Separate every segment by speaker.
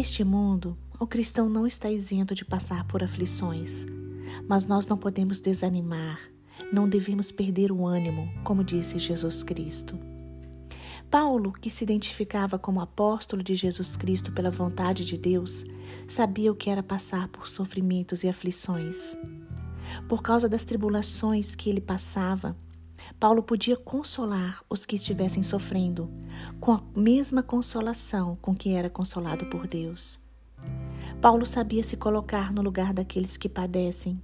Speaker 1: Neste mundo, o cristão não está isento de passar por aflições, mas nós não podemos desanimar, não devemos perder o ânimo, como disse Jesus Cristo. Paulo, que se identificava como apóstolo de Jesus Cristo pela vontade de Deus, sabia o que era passar por sofrimentos e aflições. Por causa das tribulações que ele passava, Paulo podia consolar os que estivessem sofrendo, com a mesma consolação com que era consolado por Deus. Paulo sabia se colocar no lugar daqueles que padecem,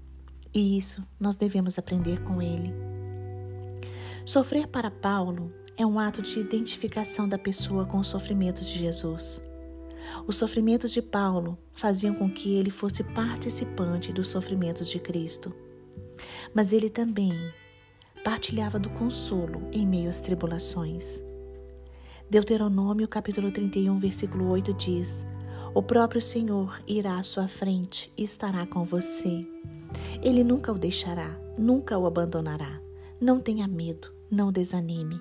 Speaker 1: e isso nós devemos aprender com ele. Sofrer para Paulo é um ato de identificação da pessoa com os sofrimentos de Jesus. Os sofrimentos de Paulo faziam com que ele fosse participante dos sofrimentos de Cristo. Mas ele também partilhava do consolo em meio às tribulações. Deuteronômio capítulo 31, versículo 8 diz: O próprio Senhor irá à sua frente e estará com você. Ele nunca o deixará, nunca o abandonará. Não tenha medo, não desanime.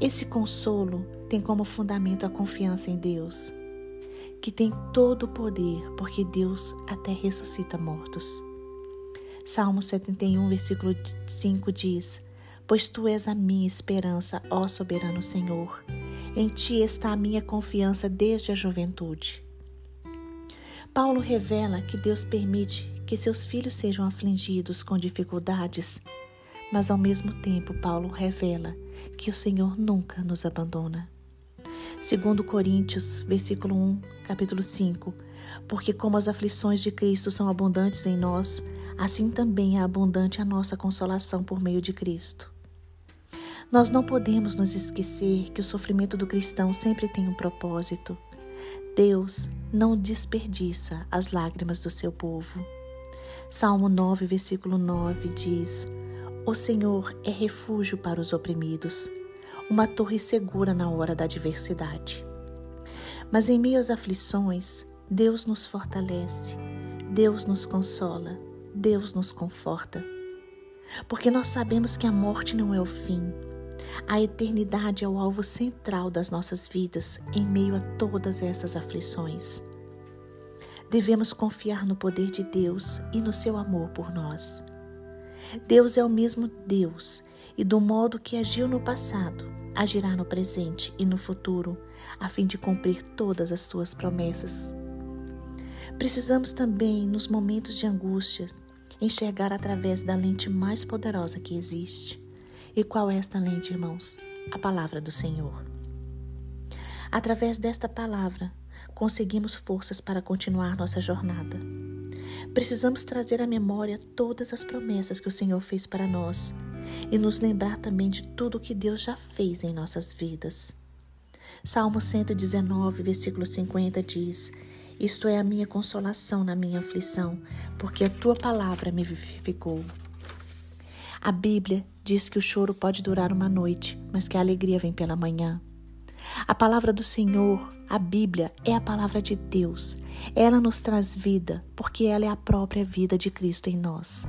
Speaker 1: Esse consolo tem como fundamento a confiança em Deus, que tem todo o poder, porque Deus até ressuscita mortos. Salmo 71, versículo 5 diz: Pois tu és a minha esperança, ó soberano Senhor. Em ti está a minha confiança desde a juventude. Paulo revela que Deus permite que seus filhos sejam afligidos com dificuldades mas ao mesmo tempo, Paulo revela que o Senhor nunca nos abandona. Segundo Coríntios, versículo 1, capítulo 5, porque como as aflições de Cristo são abundantes em nós, assim também é abundante a nossa consolação por meio de Cristo. Nós não podemos nos esquecer que o sofrimento do cristão sempre tem um propósito. Deus não desperdiça as lágrimas do seu povo. Salmo 9, versículo 9 diz: o Senhor é refúgio para os oprimidos, uma torre segura na hora da adversidade. Mas em meio às aflições, Deus nos fortalece, Deus nos consola, Deus nos conforta. Porque nós sabemos que a morte não é o fim. A eternidade é o alvo central das nossas vidas em meio a todas essas aflições. Devemos confiar no poder de Deus e no seu amor por nós. Deus é o mesmo Deus e do modo que agiu no passado, agirá no presente e no futuro, a fim de cumprir todas as suas promessas. Precisamos também, nos momentos de angústias, enxergar através da lente mais poderosa que existe. E qual é esta lente, irmãos? A palavra do Senhor. Através desta palavra, conseguimos forças para continuar nossa jornada. Precisamos trazer à memória todas as promessas que o Senhor fez para nós e nos lembrar também de tudo que Deus já fez em nossas vidas. Salmo 119, versículo 50 diz: Isto é a minha consolação na minha aflição, porque a tua palavra me vivificou. A Bíblia diz que o choro pode durar uma noite, mas que a alegria vem pela manhã. A palavra do Senhor, a Bíblia, é a palavra de Deus. Ela nos traz vida, porque ela é a própria vida de Cristo em nós.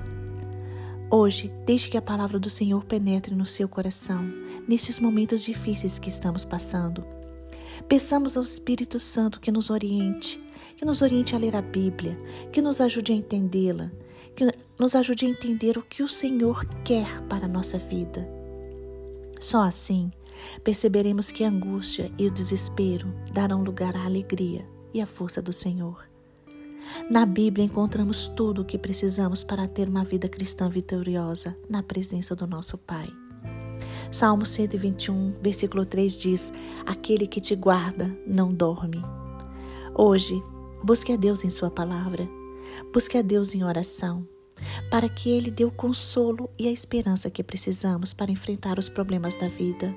Speaker 1: Hoje, deixe que a palavra do Senhor penetre no seu coração, nesses momentos difíceis que estamos passando. Peçamos ao Espírito Santo que nos oriente, que nos oriente a ler a Bíblia, que nos ajude a entendê-la, que nos ajude a entender o que o Senhor quer para a nossa vida. Só assim perceberemos que a angústia e o desespero darão lugar à alegria e à força do Senhor. Na Bíblia encontramos tudo o que precisamos para ter uma vida cristã vitoriosa na presença do nosso Pai. Salmo 121, versículo 3 diz: Aquele que te guarda não dorme. Hoje, busque a Deus em Sua palavra, busque a Deus em oração, para que Ele dê o consolo e a esperança que precisamos para enfrentar os problemas da vida.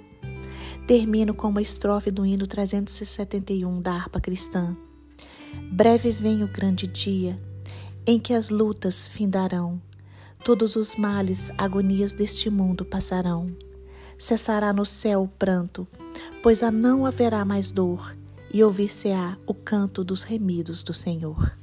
Speaker 1: Termino com uma estrofe do hino 371 da harpa cristã. Breve vem o grande dia em que as lutas findarão, todos os males, agonias deste mundo passarão. Cessará no céu o pranto, pois a não haverá mais dor, e ouvir-se-á o canto dos remidos do Senhor.